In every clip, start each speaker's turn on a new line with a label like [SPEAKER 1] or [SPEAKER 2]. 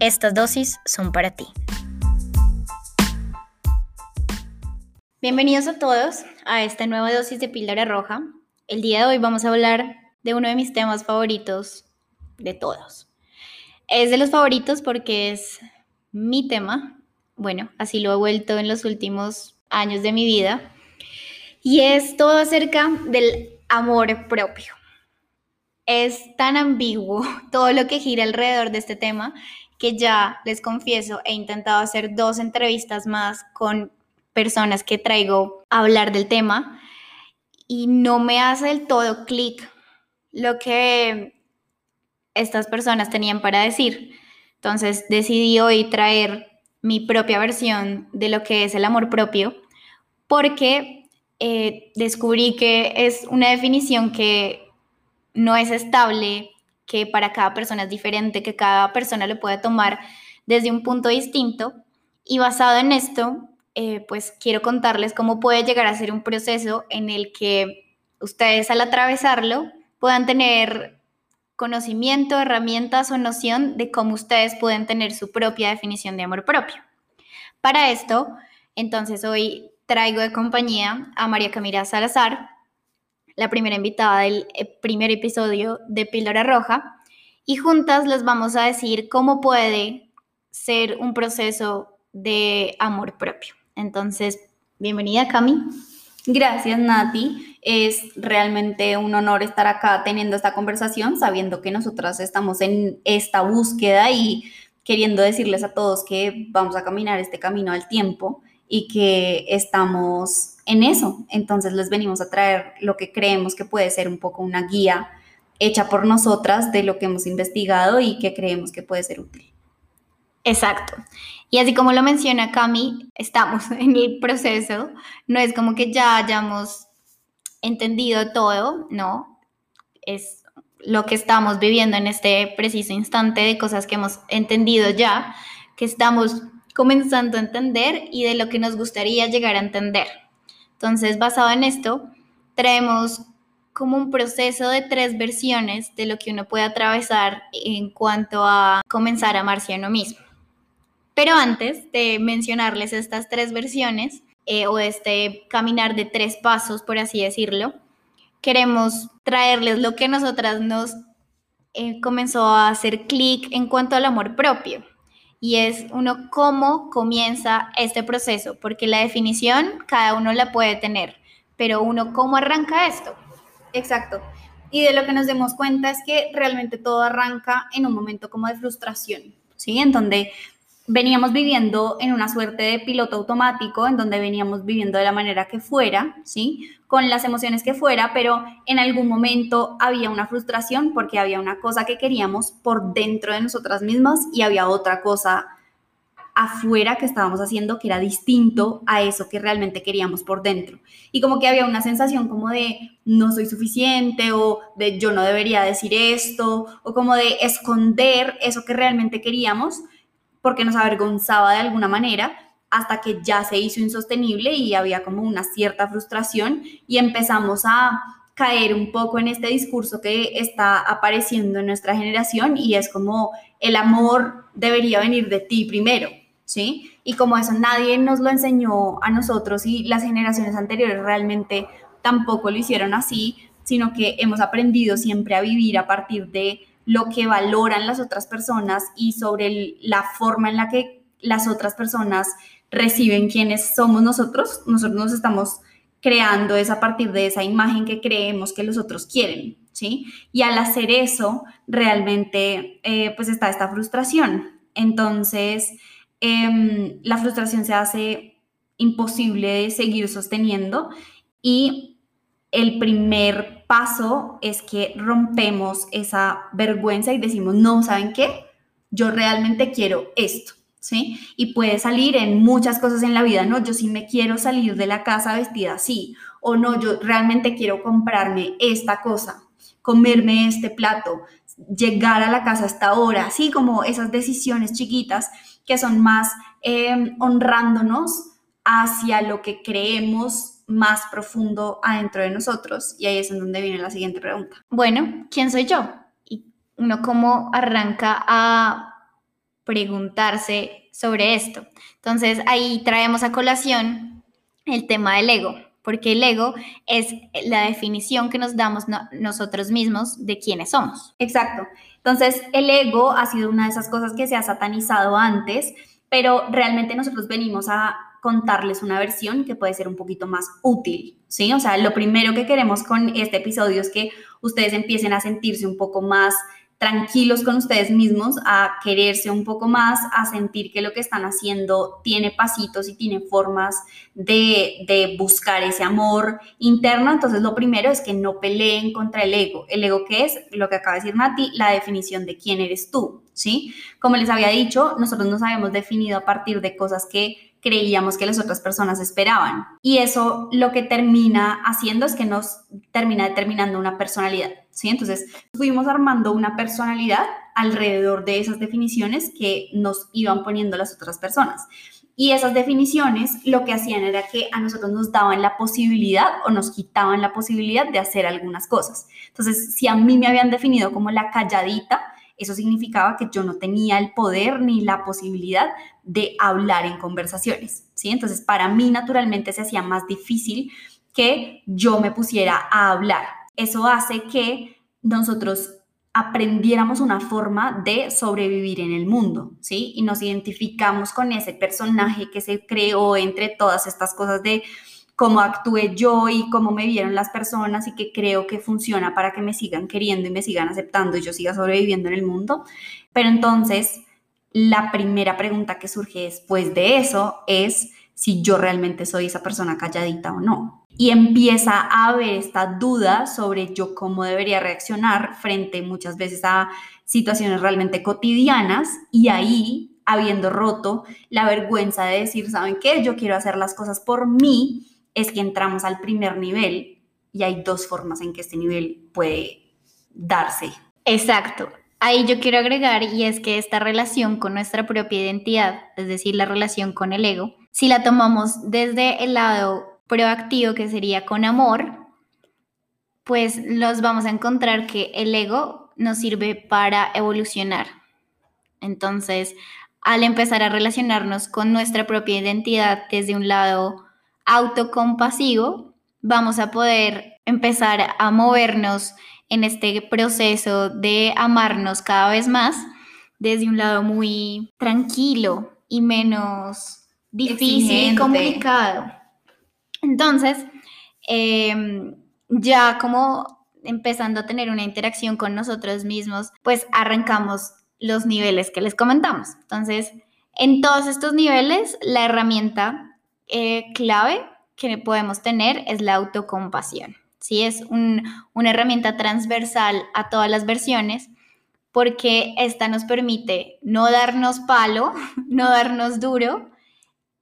[SPEAKER 1] estas dosis son para ti. Bienvenidos a todos a esta nueva dosis de píldora roja. El día de hoy vamos a hablar de uno de mis temas favoritos de todos. Es de los favoritos porque es mi tema. Bueno, así lo he vuelto en los últimos años de mi vida. Y es todo acerca del amor propio. Es tan ambiguo todo lo que gira alrededor de este tema que ya les confieso, he intentado hacer dos entrevistas más con personas que traigo a hablar del tema y no me hace del todo clic lo que estas personas tenían para decir. Entonces decidí hoy traer mi propia versión de lo que es el amor propio porque eh, descubrí que es una definición que no es estable que para cada persona es diferente, que cada persona lo puede tomar desde un punto distinto. Y basado en esto, eh, pues quiero contarles cómo puede llegar a ser un proceso en el que ustedes al atravesarlo puedan tener conocimiento, herramientas o noción de cómo ustedes pueden tener su propia definición de amor propio. Para esto, entonces hoy traigo de compañía a María Camila Salazar, la primera invitada del eh, primer episodio de Píldora Roja, y juntas les vamos a decir cómo puede ser un proceso de amor propio. Entonces, bienvenida Cami.
[SPEAKER 2] Gracias Nati, es realmente un honor estar acá teniendo esta conversación, sabiendo que nosotras estamos en esta búsqueda y queriendo decirles a todos que vamos a caminar este camino al tiempo y que estamos en eso. Entonces les venimos a traer lo que creemos que puede ser un poco una guía hecha por nosotras de lo que hemos investigado y que creemos que puede ser útil.
[SPEAKER 1] Exacto. Y así como lo menciona Cami, estamos en el proceso. No es como que ya hayamos entendido todo, no. Es lo que estamos viviendo en este preciso instante de cosas que hemos entendido ya, que estamos comenzando a entender y de lo que nos gustaría llegar a entender. Entonces, basado en esto, traemos como un proceso de tres versiones de lo que uno puede atravesar en cuanto a comenzar a amarse a uno mismo. Pero antes de mencionarles estas tres versiones, eh, o este caminar de tres pasos, por así decirlo, queremos traerles lo que nosotras nos eh, comenzó a hacer clic en cuanto al amor propio y es uno cómo comienza este proceso, porque la definición cada uno la puede tener, pero uno cómo arranca esto.
[SPEAKER 2] Exacto. Y de lo que nos demos cuenta es que realmente todo arranca en un momento como de frustración, ¿sí? En donde veníamos viviendo en una suerte de piloto automático, en donde veníamos viviendo de la manera que fuera, ¿sí? Con las emociones que fuera, pero en algún momento había una frustración porque había una cosa que queríamos por dentro de nosotras mismas y había otra cosa afuera que estábamos haciendo que era distinto a eso que realmente queríamos por dentro. Y como que había una sensación como de no soy suficiente o de yo no debería decir esto o como de esconder eso que realmente queríamos porque nos avergonzaba de alguna manera hasta que ya se hizo insostenible y había como una cierta frustración y empezamos a caer un poco en este discurso que está apareciendo en nuestra generación y es como el amor debería venir de ti primero, ¿sí? Y como eso nadie nos lo enseñó a nosotros y las generaciones anteriores realmente tampoco lo hicieron así, sino que hemos aprendido siempre a vivir a partir de lo que valoran las otras personas y sobre la forma en la que las otras personas reciben quiénes somos nosotros. Nosotros nos estamos creando es a partir de esa imagen que creemos que los otros quieren, ¿sí? Y al hacer eso, realmente, eh, pues está esta frustración. Entonces, em, la frustración se hace imposible de seguir sosteniendo y el primer paso es que rompemos esa vergüenza y decimos, no, ¿saben qué? Yo realmente quiero esto, ¿sí? Y puede salir en muchas cosas en la vida, ¿no? Yo sí me quiero salir de la casa vestida así, o no, yo realmente quiero comprarme esta cosa, comerme este plato, llegar a la casa a esta hora, así como esas decisiones chiquitas que son más em, honrándonos hacia lo que creemos más profundo adentro de nosotros. Y ahí es en donde viene la siguiente pregunta.
[SPEAKER 1] Bueno, ¿quién soy yo? Y uno cómo arranca a preguntarse sobre esto. Entonces ahí traemos a colación el tema del ego, porque el ego es la definición que nos damos nosotros mismos de quiénes somos.
[SPEAKER 2] Exacto. Entonces el ego ha sido una de esas cosas que se ha satanizado antes, pero realmente nosotros venimos a contarles una versión que puede ser un poquito más útil, ¿sí? O sea, lo primero que queremos con este episodio es que ustedes empiecen a sentirse un poco más tranquilos con ustedes mismos, a quererse un poco más, a sentir que lo que están haciendo tiene pasitos y tiene formas de, buscar ese amor interno. Entonces, lo primero es que no peleen contra el ego. ¿El ego qué es? Lo que acaba de decir Mati, la definición de quién eres tú, ¿sí? Como les había dicho, nosotros nos habíamos definido a partir de cosas que creíamos que las otras personas esperaban. Y eso lo que termina haciendo es que nos termina determinando una personalidad, ¿sí? Entonces, fuimos armando una personalidad alrededor de esas definiciones que nos iban poniendo las otras personas. Y esas definiciones lo que hacían era que a nosotros nos daban la posibilidad o nos quitaban la posibilidad de hacer algunas cosas. Entonces, si a mí me habían definido como la calladita, eso significaba que yo no tenía el poder ni la posibilidad de hablar en conversaciones, ¿sí? Entonces, para mí naturalmente se hacía más difícil que yo me pusiera a hablar. Eso hace que nosotros aprendiéramos una forma de sobrevivir en el mundo, ¿sí? Y nos identificamos con ese personaje que se creó entre todas estas cosas de cómo actué yo y cómo me vieron las personas y que creo que funciona para que me sigan queriendo y me sigan aceptando y yo siga sobreviviendo en el mundo. Pero entonces, la primera pregunta que surge después de eso es si yo realmente soy esa persona calladita o no. Y empieza a haber esta duda sobre yo cómo debería reaccionar frente muchas veces a situaciones realmente cotidianas y ahí, habiendo roto la vergüenza de decir, ¿saben qué? Yo quiero hacer las cosas por mí es que entramos al primer nivel y hay dos formas en que este nivel puede darse.
[SPEAKER 1] Exacto. Ahí yo quiero agregar y es que esta relación con nuestra propia identidad, es decir, la relación con el ego, si la tomamos desde el lado proactivo que sería con amor, pues nos vamos a encontrar que el ego nos sirve para evolucionar. Entonces, al empezar a relacionarnos con nuestra propia identidad desde un lado autocompasivo, vamos a poder empezar a movernos en este proceso de amarnos cada vez más desde un lado muy tranquilo y menos difícil y complicado. Entonces, em, ya como empezando a tener una interacción con nosotros mismos, pues arrancamos los niveles que les comentamos. Entonces, en todos estos niveles, la herramienta eh, clave que podemos tener es la autocompasión. ¿sí? Es una herramienta transversal a todas las versiones porque esta nos permite no darnos palo, no darnos duro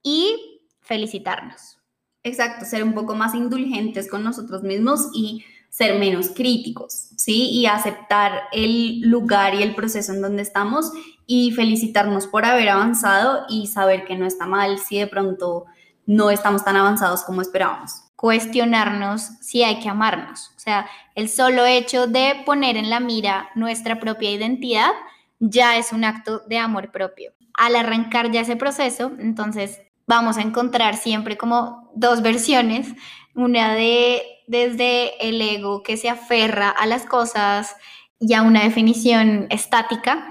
[SPEAKER 1] y felicitarnos.
[SPEAKER 2] Exacto, ser un poco más indulgentes con nosotros mismos y ser menos críticos, ¿sí? Y aceptar el lugar y el proceso en donde estamos y felicitarnos por haber avanzado y saber que no está mal si de pronto no estamos tan avanzados como esperábamos.
[SPEAKER 1] Cuestionarnos si hay que amarnos. O sea, el solo hecho de poner en la mira nuestra propia identidad ya es un acto de amor propio. Al arrancar ya ese proceso, entonces vamos a encontrar siempre como dos versiones, una de desde el ego que se aferra a las cosas y a una definición estática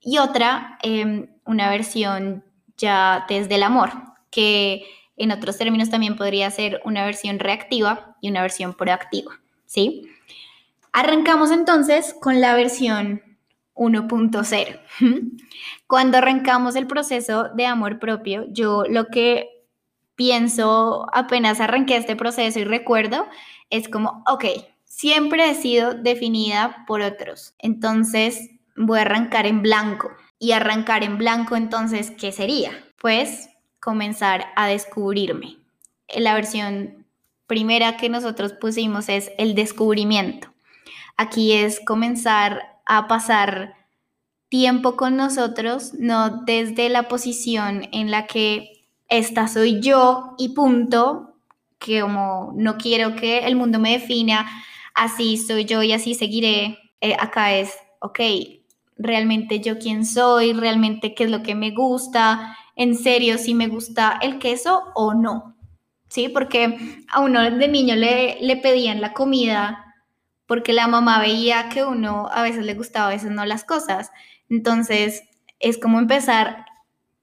[SPEAKER 1] y otra, em, una versión ya desde el amor, que en otros términos también podría ser una versión reactiva y una versión proactiva, ¿sí? Arrancamos entonces con la versión 1.0. Cuando arrancamos el proceso de amor propio, yo lo que pienso apenas arranqué este proceso y recuerdo es como, ok, siempre he sido definida por otros, entonces voy a arrancar en blanco. Y arrancar en blanco entonces, ¿qué sería? Pues comenzar a descubrirme. La versión primera que nosotros pusimos es el descubrimiento. Aquí es comenzar a pasar tiempo con nosotros, no desde la posición en la que esta soy yo y punto, que como no quiero que el mundo me defina, así soy yo y así seguiré. Eh, acá es, ok, realmente yo quién soy, realmente qué es lo que me gusta, en serio si me gusta el queso o no. ¿Sí? Porque a uno de niño le, pedían la comida porque la mamá veía que uno a veces le gustaba, a veces no las cosas. Entonces, es como empezar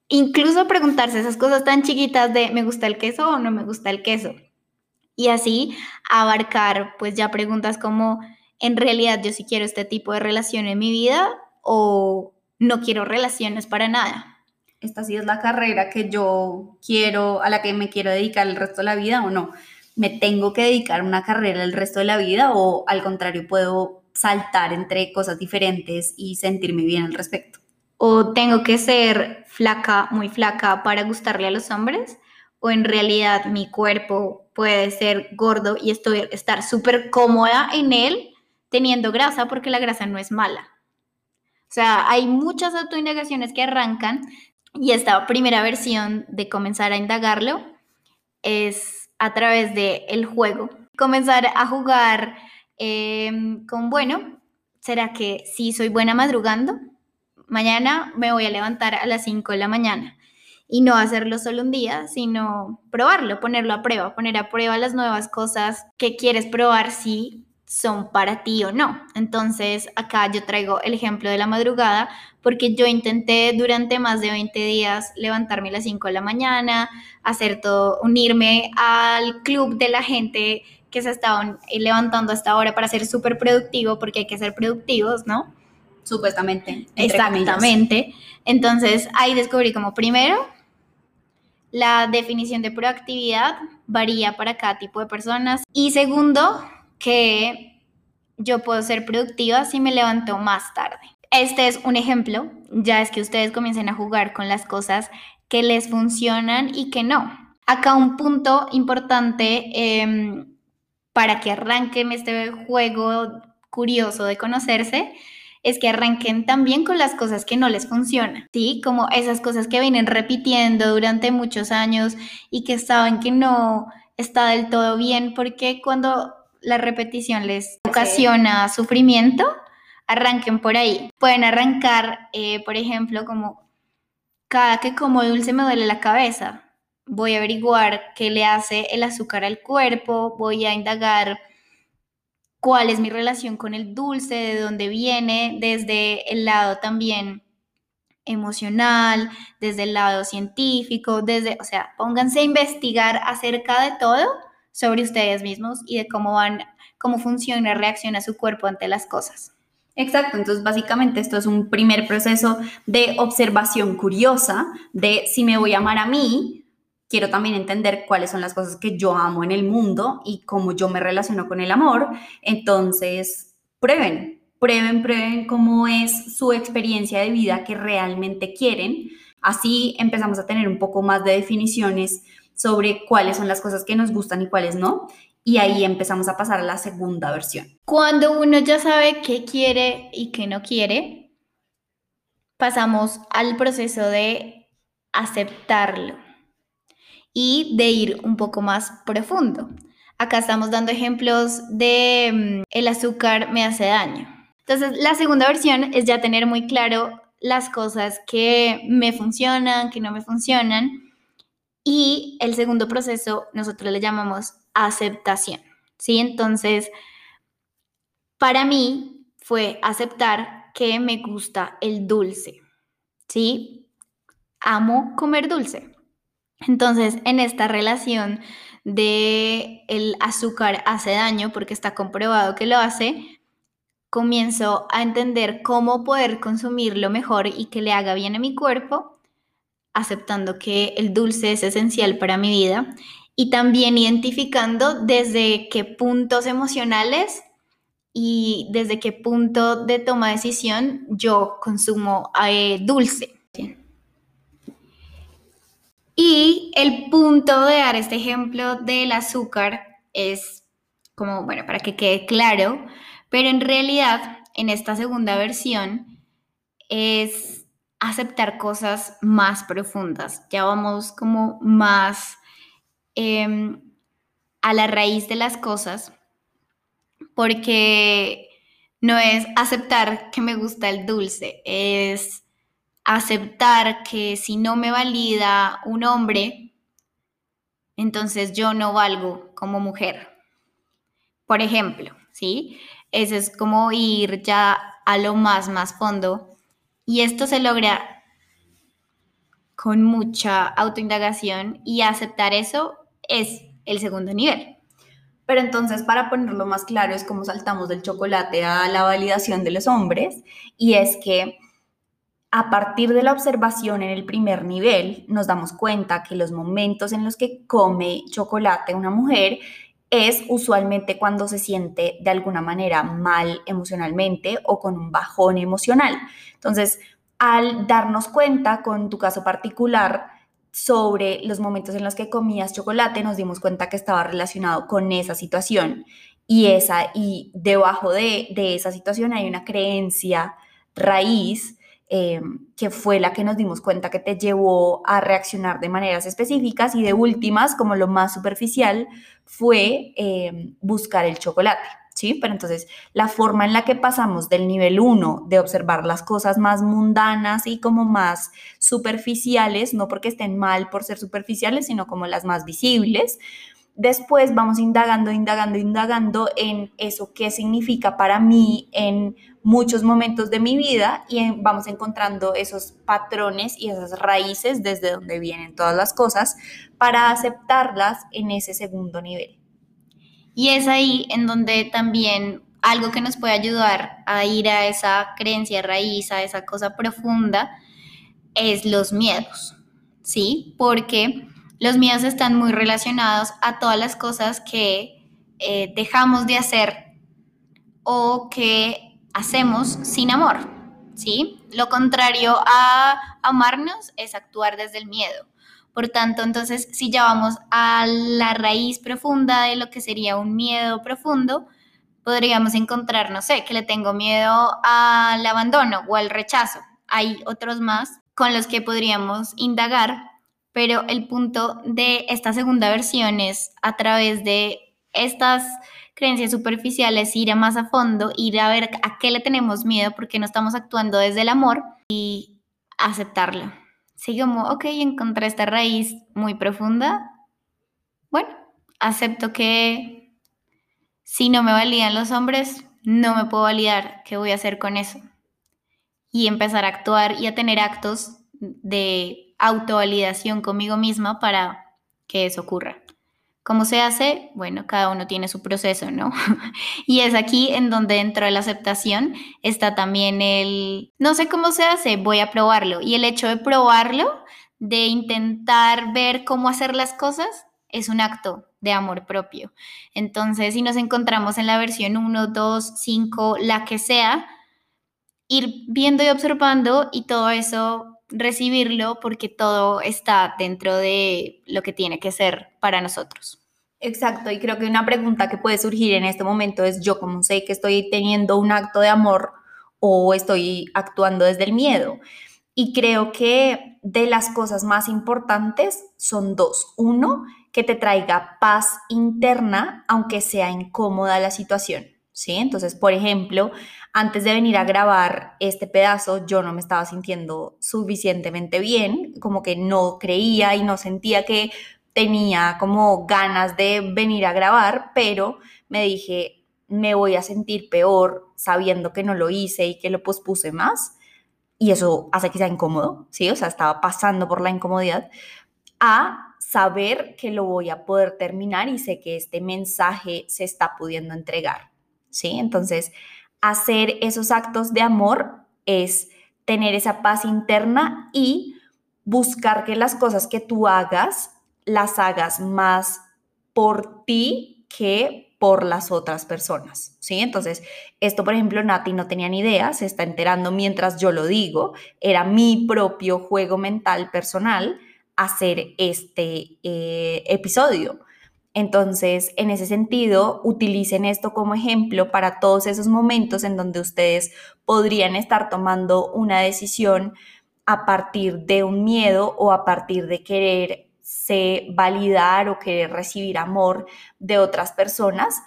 [SPEAKER 1] incluso preguntarse esas cosas tan chiquitas de me gusta el queso o no me gusta el queso. Y así abarcar pues ya preguntas como en realidad yo sí quiero este tipo de relación en mi vida o no quiero relaciones para nada.
[SPEAKER 2] Esta sí es la carrera que yo quiero, a la que me quiero dedicar el resto de la vida o no. ¿Me tengo que dedicar a una carrera el resto de la vida o al contrario puedo saltar entre cosas diferentes y sentirme bien al respecto?
[SPEAKER 1] ¿O tengo que ser flaca, muy flaca para gustarle a los hombres? ¿O en realidad mi cuerpo puede ser gordo y estoy, estar súper cómoda en él teniendo grasa porque la grasa no es mala? O sea, hay muchas autoindagaciones que arrancan y esta primera versión de comenzar a indagarlo es a través del el juego. Comenzar a jugar em, con, bueno, ¿será que sí soy buena madrugando? mañana me voy a levantar a las 5 de la mañana y no hacerlo solo un día, sino probarlo, ponerlo a prueba, poner a prueba las nuevas cosas que quieres probar si son para ti o no. Entonces, acá yo traigo el ejemplo de la madrugada porque yo intenté durante más de 20 días levantarme a las 5 de la mañana, hacer todo, unirme al club de la gente que se estaban levantando hasta ahora para ser súper productivo, porque hay que ser productivos, ¿no?
[SPEAKER 2] Supuestamente.
[SPEAKER 1] Exactamente. Entonces ahí descubrí como primero, la definición de proactividad varía para cada tipo de personas. Y segundo, que yo puedo ser productiva si me levanto más tarde. Este es un ejemplo, ya es que ustedes comiencen a jugar con las cosas que les funcionan y que no. Acá un punto importante em, para que arranquen este juego curioso de conocerse es que arranquen también con las cosas que no les funcionan, ¿sí? Como esas cosas que vienen repitiendo durante muchos años y que saben que no está del todo bien, porque cuando la repetición les ocasiona sufrimiento, arranquen por ahí. Pueden arrancar, eh, por ejemplo, como cada que como dulce me duele la cabeza. Voy a averiguar qué le hace el azúcar al cuerpo, voy a indagar cuál es mi relación con el dulce, de dónde viene, desde el lado también emocional, desde el lado científico, desde, o sea, pónganse a investigar acerca de todo sobre ustedes mismos y de cómo van, cómo funciona, reacciona su cuerpo ante las cosas.
[SPEAKER 2] Exacto, entonces básicamente esto es un primer proceso de observación curiosa de si me voy a amar a mí, quiero también entender cuáles son las cosas que yo amo en el mundo y cómo yo me relaciono con el amor. Entonces, prueben, prueben, prueben cómo es su experiencia de vida que realmente quieren. Así empezamos a tener un poco más de definiciones sobre cuáles son las cosas que nos gustan y cuáles no. Y ahí empezamos a pasar a la segunda versión.
[SPEAKER 1] Cuando uno ya sabe qué quiere y qué no quiere, pasamos al proceso de aceptarlo y de ir un poco más profundo. Acá estamos dando ejemplos de mm, el azúcar me hace daño. Entonces, la segunda versión es ya tener muy claro las cosas que me funcionan, que no me funcionan. Y el segundo proceso nosotros le llamamos aceptación. ¿Sí? Entonces, para mí fue aceptar que me gusta el dulce. ¿Sí? Amo comer dulce. Entonces, en esta relación de el azúcar hace daño porque está comprobado que lo hace, comienzo a entender cómo poder consumirlo mejor y que le haga bien a mi cuerpo, aceptando que el dulce es esencial para mi vida y también identificando desde qué puntos emocionales y desde qué punto de toma de decisión yo consumo eh, dulce. Y el punto de dar este ejemplo del azúcar es como, bueno, para que quede claro, pero en realidad en esta segunda versión es aceptar cosas más profundas. Ya vamos como más em, a la raíz de las cosas, porque no es aceptar que me gusta el dulce, es aceptar que si no me valida un hombre, entonces yo no valgo como mujer. Por ejemplo, ¿sí? Ese es como ir ya a lo más, más fondo. Y esto se logra con mucha autoindagación y aceptar eso es el segundo nivel.
[SPEAKER 2] Pero entonces, para ponerlo más claro, es como saltamos del chocolate a la validación de los hombres, y es que a partir de la observación en el primer nivel, nos damos cuenta que los momentos en los que come chocolate una mujer es usualmente cuando se siente de alguna manera mal emocionalmente o con un bajón emocional. Entonces, al darnos cuenta con tu caso particular sobre los momentos en los que comías chocolate, nos dimos cuenta que estaba relacionado con esa situación y esa y debajo de, de esa situación hay una creencia raíz eh, que fue la que nos dimos cuenta que te llevó a reaccionar de maneras específicas y de últimas, como lo más superficial, fue eh, buscar el chocolate. ¿Sí? Pero entonces la forma en la que pasamos del nivel 1 de observar las cosas más mundanas y como más superficiales, no porque estén mal por ser superficiales, sino como las más visibles, después vamos indagando, indagando, indagando en eso qué significa para mí en muchos momentos de mi vida y vamos encontrando esos patrones y esas raíces desde donde vienen todas las cosas para aceptarlas en ese segundo nivel.
[SPEAKER 1] Y es ahí en donde también algo que nos puede ayudar a ir a esa creencia raíz, a esa cosa profunda, es los miedos, ¿sí? Porque los miedos están muy relacionados a todas las cosas que eh, dejamos de hacer o que hacemos sin amor, ¿sí? Lo contrario a amarnos es actuar desde el miedo. Por tanto, entonces, si ya vamos a la raíz profunda de lo que sería un miedo profundo, podríamos encontrar, no sé, que le tengo miedo al abandono o al rechazo. Hay otros más con los que podríamos indagar, pero el punto de esta segunda versión es a través de estas creencias superficiales, ir a más a fondo, ir a ver a qué le tenemos miedo, porque no estamos actuando desde el amor y aceptarlo. Sí, como, ok, encontré esta raíz muy profunda. Bueno, acepto que si no me validan los hombres, no me puedo validar. ¿Qué voy a hacer con eso? Y empezar a actuar y a tener actos de autovalidación conmigo misma para que eso ocurra. ¿Cómo se hace? Bueno, cada uno tiene su proceso, ¿no? y es aquí en donde dentro de la aceptación está también el, no sé cómo se hace, voy a probarlo. Y el hecho de probarlo, de intentar ver cómo hacer las cosas, es un acto de amor propio. Entonces, si nos encontramos en la versión 1, 2, 5, la que sea, ir viendo y observando y todo eso recibirlo porque todo está dentro de lo que tiene que ser para nosotros.
[SPEAKER 2] Exacto, y creo que una pregunta que puede surgir en este momento es yo cómo sé que estoy teniendo un acto de amor o estoy actuando desde el miedo. Y creo que de las cosas más importantes son dos. Uno, que te traiga paz interna, aunque sea incómoda la situación. ¿sí? Entonces, por ejemplo, antes de venir a grabar este pedazo, yo no me estaba sintiendo suficientemente bien, como que no creía y no sentía que tenía como ganas de venir a grabar, pero me dije, me voy a sentir peor sabiendo que no lo hice y que lo pospuse más. Y eso hace que sea incómodo, ¿sí? O sea, estaba pasando por la incomodidad a saber que lo voy a poder terminar y sé que este mensaje se está pudiendo entregar. ¿sí? Entonces, hacer esos actos de amor es tener esa paz interna y buscar que las cosas que tú hagas las hagas más por ti que por las otras personas, ¿sí? Entonces, esto, por ejemplo, Nati no tenía ni idea, se está enterando mientras yo lo digo, era mi propio juego mental personal hacer este eh, episodio. Entonces, en ese sentido, utilicen esto como ejemplo para todos esos momentos en donde ustedes podrían estar tomando una decisión a partir de un miedo o a partir de querer se validar o querer recibir amor de otras personas,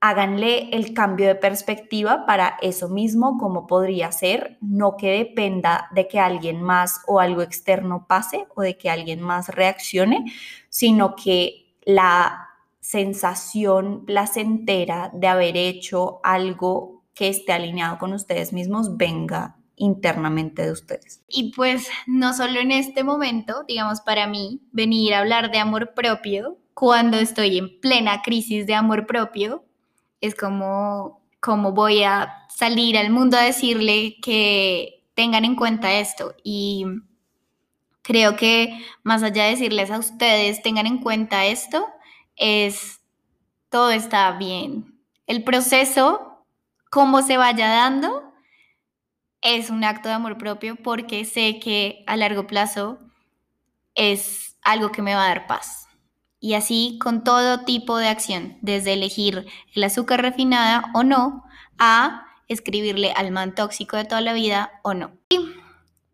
[SPEAKER 2] háganle el cambio de perspectiva para eso mismo, como podría ser, no que dependa de que alguien más o algo externo pase o de que alguien más reaccione, sino que la sensación placentera de haber hecho algo que esté alineado con ustedes mismos venga internamente de ustedes.
[SPEAKER 1] Y pues no solo en este momento, digamos, para mí, venir a hablar de amor propio cuando estoy en plena crisis de amor propio, es como, como voy a salir al mundo a decirle que tengan en cuenta esto. Y creo que más allá de decirles a ustedes, tengan en cuenta esto, es todo está bien. El proceso, cómo se vaya dando, es un acto de amor propio porque sé que a largo plazo es algo que me va a dar paz. Y así con todo tipo de acción, desde elegir el azúcar refinada o no, a escribirle al man tóxico de toda la vida o no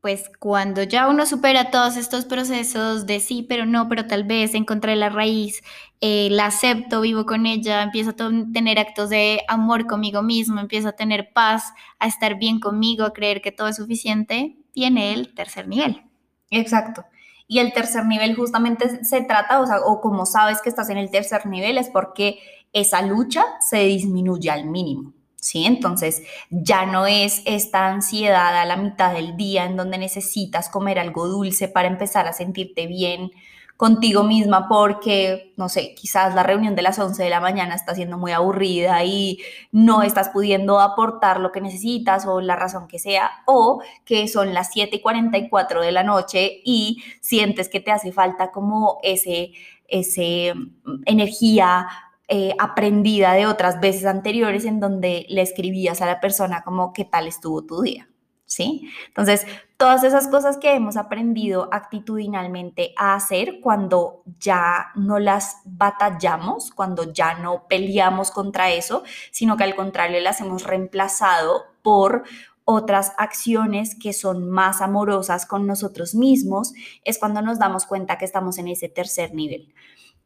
[SPEAKER 1] pues cuando ya uno supera todos estos procesos de sí, pero no, pero tal vez encontré la raíz, eh, la acepto, vivo con ella, empiezo a tener actos de amor conmigo mismo, empiezo a tener paz, a estar bien conmigo, a creer que todo es suficiente, viene el tercer nivel.
[SPEAKER 2] Exacto. Y el tercer nivel justamente se trata, o sea, o como sabes que estás en el tercer nivel, es porque esa lucha se disminuye al mínimo. ¿Sí? Entonces ya no es esta ansiedad a la mitad del día en donde necesitas comer algo dulce para empezar a sentirte bien contigo misma porque, no sé, quizás la reunión de las 11 de la mañana está siendo muy aburrida y no estás pudiendo aportar lo que necesitas o la razón que sea, o que son las 7 y 44 de la noche y sientes que te hace falta como ese, ese mm, energía eh, aprendida de otras veces anteriores en donde le escribías a la persona como qué tal estuvo tu día, ¿sí? Entonces, todas esas cosas que hemos aprendido actitudinalmente a hacer cuando ya no las batallamos, cuando ya no peleamos contra eso, sino que al contrario las hemos reemplazado por otras acciones que son más amorosas con nosotros mismos, es cuando nos damos cuenta que estamos en ese tercer nivel.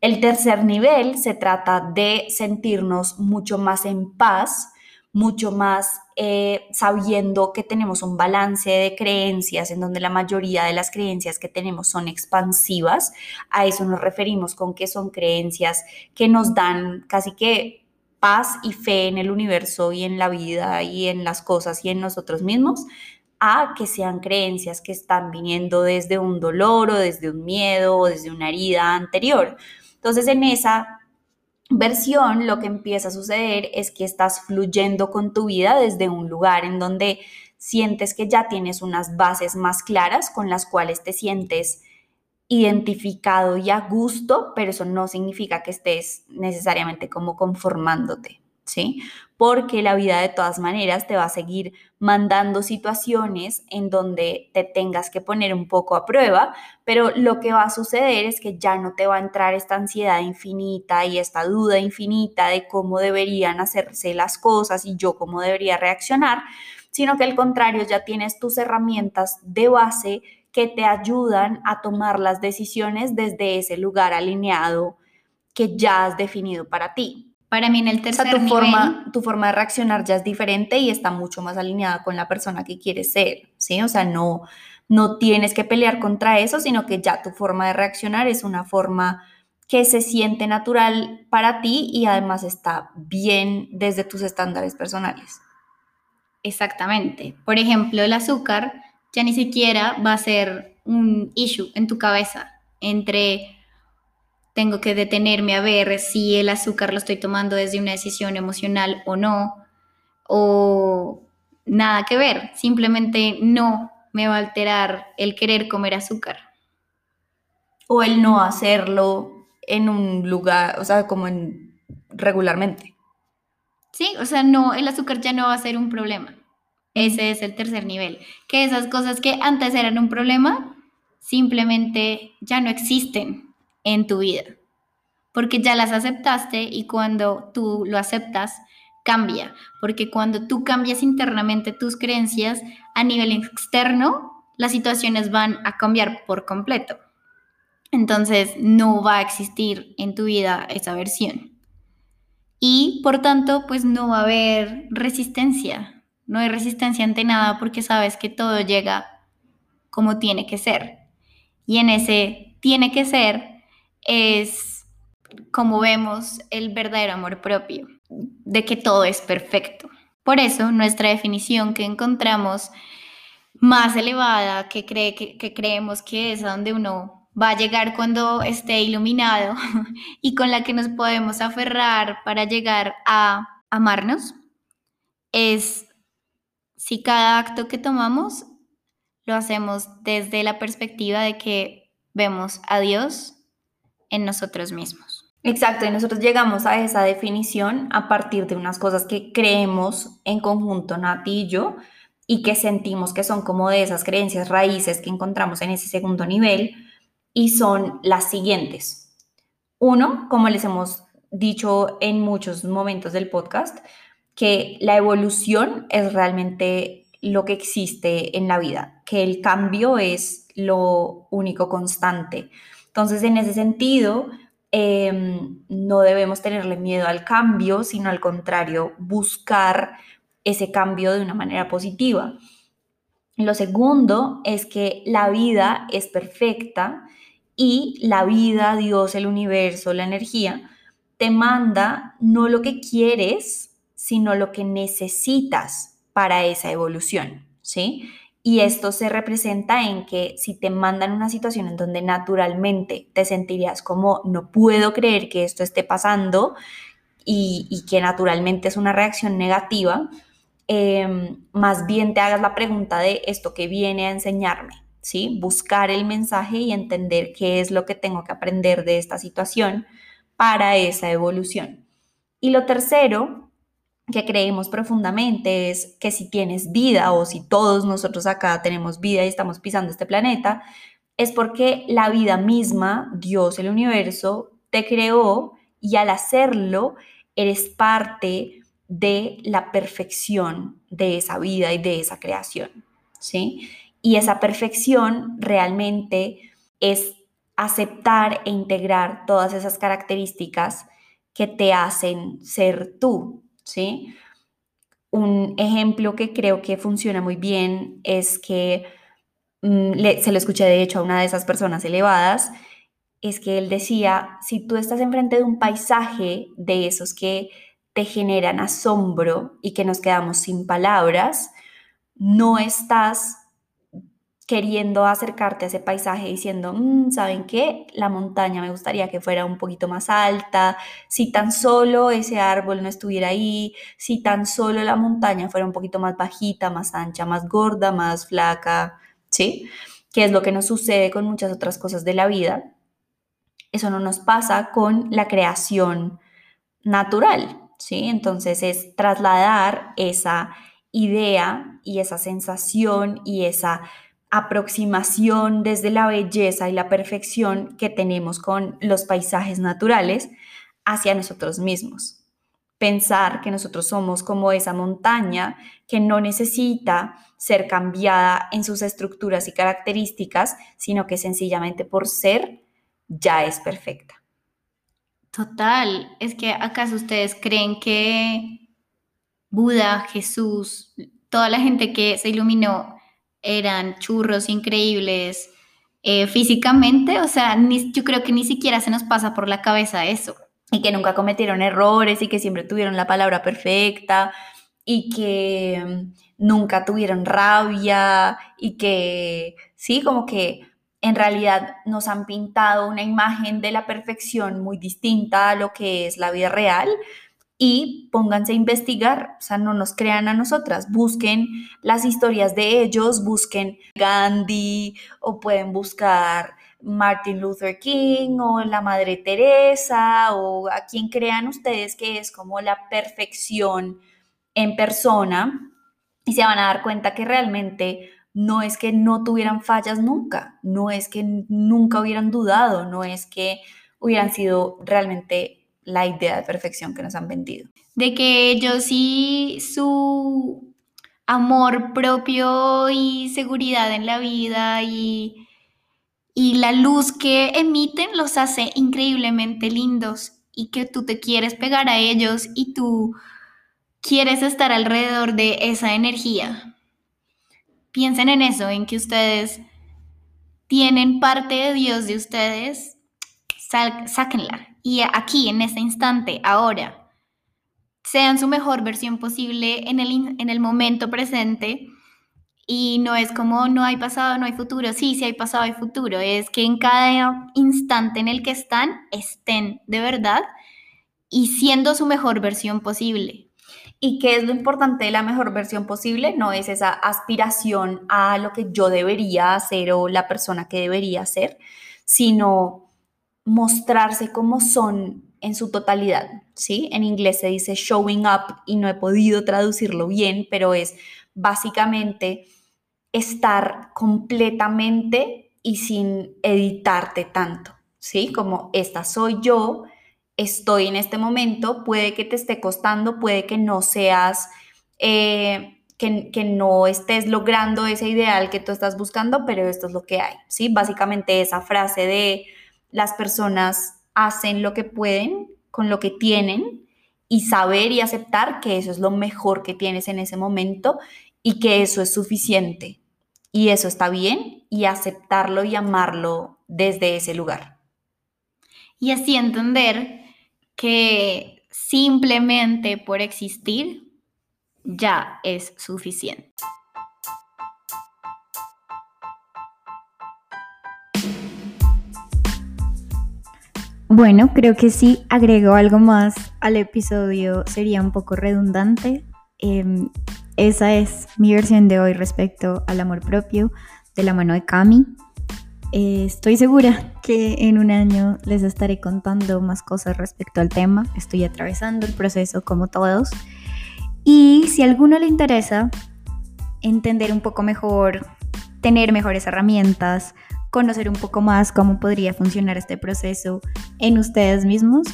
[SPEAKER 2] El tercer nivel se trata de sentirnos mucho más en paz, mucho más eh, sabiendo que tenemos un balance de creencias en donde la mayoría de las creencias que tenemos son expansivas. A eso nos referimos con que son creencias que nos dan casi que paz y fe en el universo y en la vida y en las cosas y en nosotros mismos a que sean creencias que están viniendo desde un dolor o desde un miedo o desde una herida anterior. Entonces, en esa versión, lo que empieza a suceder es que estás fluyendo con tu vida desde un lugar en donde sientes que ya tienes unas bases más claras con las cuales te sientes identificado y a gusto, pero eso no significa que estés necesariamente como conformándote. ¿sí? Porque la vida de todas maneras te va a seguir mandando situaciones en donde te tengas que poner un poco a prueba, pero lo que va a suceder es que ya no te va a entrar esta ansiedad infinita y esta duda infinita de cómo deberían hacerse las cosas y yo cómo debería reaccionar, sino que al contrario ya tienes tus herramientas de base que te ayudan a tomar las decisiones desde ese lugar alineado que ya has definido para ti.
[SPEAKER 1] Para mí en el tercer
[SPEAKER 2] tu forma, tu forma de reaccionar ya es diferente y está mucho más alineada con la persona que quieres ser, ¿sí? O sea, no, no tienes que pelear contra eso, sino que ya tu forma de reaccionar es una forma que se siente natural para ti y además está bien desde tus estándares personales.
[SPEAKER 1] Exactamente. Por ejemplo, el azúcar ya ni siquiera va a ser un issue en tu cabeza entre tengo que detenerme a ver si el azúcar lo estoy tomando desde una decisión emocional o no, o nada que ver, simplemente no me va a alterar el querer comer azúcar.
[SPEAKER 2] O el no hacerlo en un lugar, o sea, como en regularmente.
[SPEAKER 1] Sí, o sea, no, el azúcar ya no va a ser un problema. Ese es el tercer nivel. Que esas cosas que antes eran un problema, simplemente ya no existen en tu vida. Porque ya las aceptaste y cuando tú lo aceptas, cambia. Porque cuando tú cambias internamente tus creencias, a nivel externo, las situaciones van a cambiar por completo. Entonces, no va a existir en tu vida esa versión. Y por tanto, pues no va a haber resistencia. No hay resistencia ante nada porque sabes que todo llega como tiene que ser. Y en ese tiene que ser es como vemos el verdadero amor propio, de que todo es perfecto. Por eso nuestra definición que encontramos más elevada, que, cree, que, creemos que es a donde uno va a llegar cuando esté iluminado y con la que nos podemos aferrar para llegar a amarnos es si cada acto que tomamos lo hacemos desde la perspectiva de que vemos a Dios en nosotros mismos.
[SPEAKER 2] Exacto, y nosotros llegamos a esa definición a partir de unas cosas que creemos en conjunto Nati y yo y que sentimos que son como de esas creencias raíces que encontramos en ese segundo nivel, y son las siguientes. Uno, como les hemos dicho en muchos momentos del podcast, que la evolución es realmente lo que existe en la vida, que el cambio es lo único constante. Entonces, en ese sentido, em, no debemos tenerle miedo al cambio, sino al contrario, buscar ese cambio de una manera positiva. Lo segundo es que la vida es perfecta y la vida, Dios, el universo, la energía, te manda no lo que quieres, sino lo que necesitas para esa evolución, ¿sí? Y esto se representa en que si te mandan una situación en donde naturalmente te sentirías como no puedo creer que esto esté pasando y, que naturalmente es una reacción negativa, em, más bien te hagas la pregunta de esto que viene a enseñarme, ¿sí? Buscar el mensaje y entender qué es lo que tengo que aprender de esta situación para esa evolución. Y lo tercero que creemos profundamente es que si tienes vida o si todos nosotros acá tenemos vida y estamos pisando este planeta, es porque la vida misma, Dios, el universo, te creó y al hacerlo eres parte de la perfección de esa vida y de esa creación, ¿sí? Y esa perfección realmente es aceptar e integrar todas esas características que te hacen ser tú, ¿sí? Un ejemplo que creo que funciona muy bien es que mm, se lo escuché de hecho a una de esas personas elevadas, es que él decía, si tú estás enfrente de un paisaje de esos que te generan asombro y que nos quedamos sin palabras, no estás queriendo acercarte a ese paisaje diciendo, mm, ¿saben qué? La montaña me gustaría que fuera un poquito más alta, si tan solo ese árbol no estuviera ahí, si tan solo la montaña fuera un poquito más bajita, más ancha, más gorda, más flaca, ¿sí? Que es lo que nos sucede con muchas otras cosas de la vida. Eso no nos pasa con la creación natural, ¿sí? Entonces es trasladar esa idea y esa sensación y esa aproximación desde la belleza y la perfección que tenemos con los paisajes naturales hacia nosotros mismos. Pensar que nosotros somos como esa montaña que no necesita ser cambiada en sus estructuras y características, sino que sencillamente por ser ya es perfecta.
[SPEAKER 1] Total, es que acaso ustedes creen que Buda, Jesús, toda la gente que se iluminó eran churros increíbles eh, físicamente, o sea, yo creo que ni siquiera se nos pasa por la cabeza eso.
[SPEAKER 2] Y que nunca cometieron errores y que siempre tuvieron la palabra perfecta y que mm, nunca tuvieron rabia y que, sí, como que en realidad nos han pintado una imagen de la perfección muy distinta a lo que es la vida real, y pónganse a investigar, o sea, no nos crean a nosotras, busquen las historias de ellos, busquen Gandhi o pueden buscar Martin Luther King o la Madre Teresa o a quien crean ustedes que es como la perfección en persona y se van a dar cuenta que realmente no es que no tuvieran fallas nunca, no es que nunca hubieran dudado, no es que hubieran sido realmente la idea de perfección que nos han vendido.
[SPEAKER 1] De que ellos y su amor propio y seguridad en la vida y, y la luz que emiten los hace increíblemente lindos y que tú te quieres pegar a ellos y tú quieres estar alrededor de esa energía. Piensen en eso, en que ustedes tienen parte de Dios de ustedes, sáquenla. Y aquí, en este instante, ahora, sean su mejor versión posible en el, en el momento presente. Y no es como no hay pasado, no hay futuro. Sí, sí hay pasado, hay futuro. Es que en cada instante en el que están, estén de verdad y siendo su mejor versión posible.
[SPEAKER 2] ¿Y qué es lo importante de la mejor versión posible? No es esa aspiración a lo que yo debería hacer o la persona que debería ser, sino mostrarse como son en su totalidad, ¿sí? En inglés se dice showing up y no he podido traducirlo bien, pero es básicamente estar completamente y sin editarte tanto, ¿sí? Como esta soy yo, estoy en este momento, puede que te esté costando, puede que no seas, eh, que, no estés logrando ese ideal que tú estás buscando, pero esto es lo que hay, ¿sí? Básicamente esa frase de las personas hacen lo que pueden con lo que tienen y saber y aceptar que eso es lo mejor que tienes en ese momento y que eso es suficiente y eso está bien y aceptarlo y amarlo desde ese lugar.
[SPEAKER 1] Y así entender que simplemente por existir ya es suficiente. Bueno, creo que si agrego algo más al episodio sería un poco redundante. Em, esa es mi versión de hoy respecto al amor propio de la mano de Cami. Eh, estoy segura que en un año les estaré contando más cosas respecto al tema. Estoy atravesando el proceso como todos. Y si a alguno le interesa entender un poco mejor, tener mejores herramientas, conocer un poco más cómo podría funcionar este proceso en ustedes mismos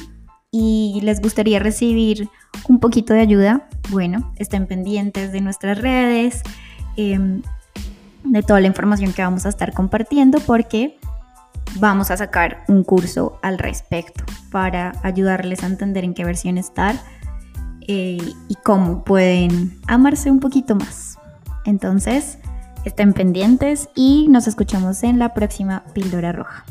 [SPEAKER 1] y les gustaría recibir un poquito de ayuda, bueno, estén pendientes de nuestras redes. Em, de toda la información que vamos a estar compartiendo porque vamos a sacar un curso al respecto para ayudarles a entender en qué versión estar eh, y cómo pueden amarse un poquito más. Entonces, estén pendientes y nos escuchamos en la próxima píldora roja.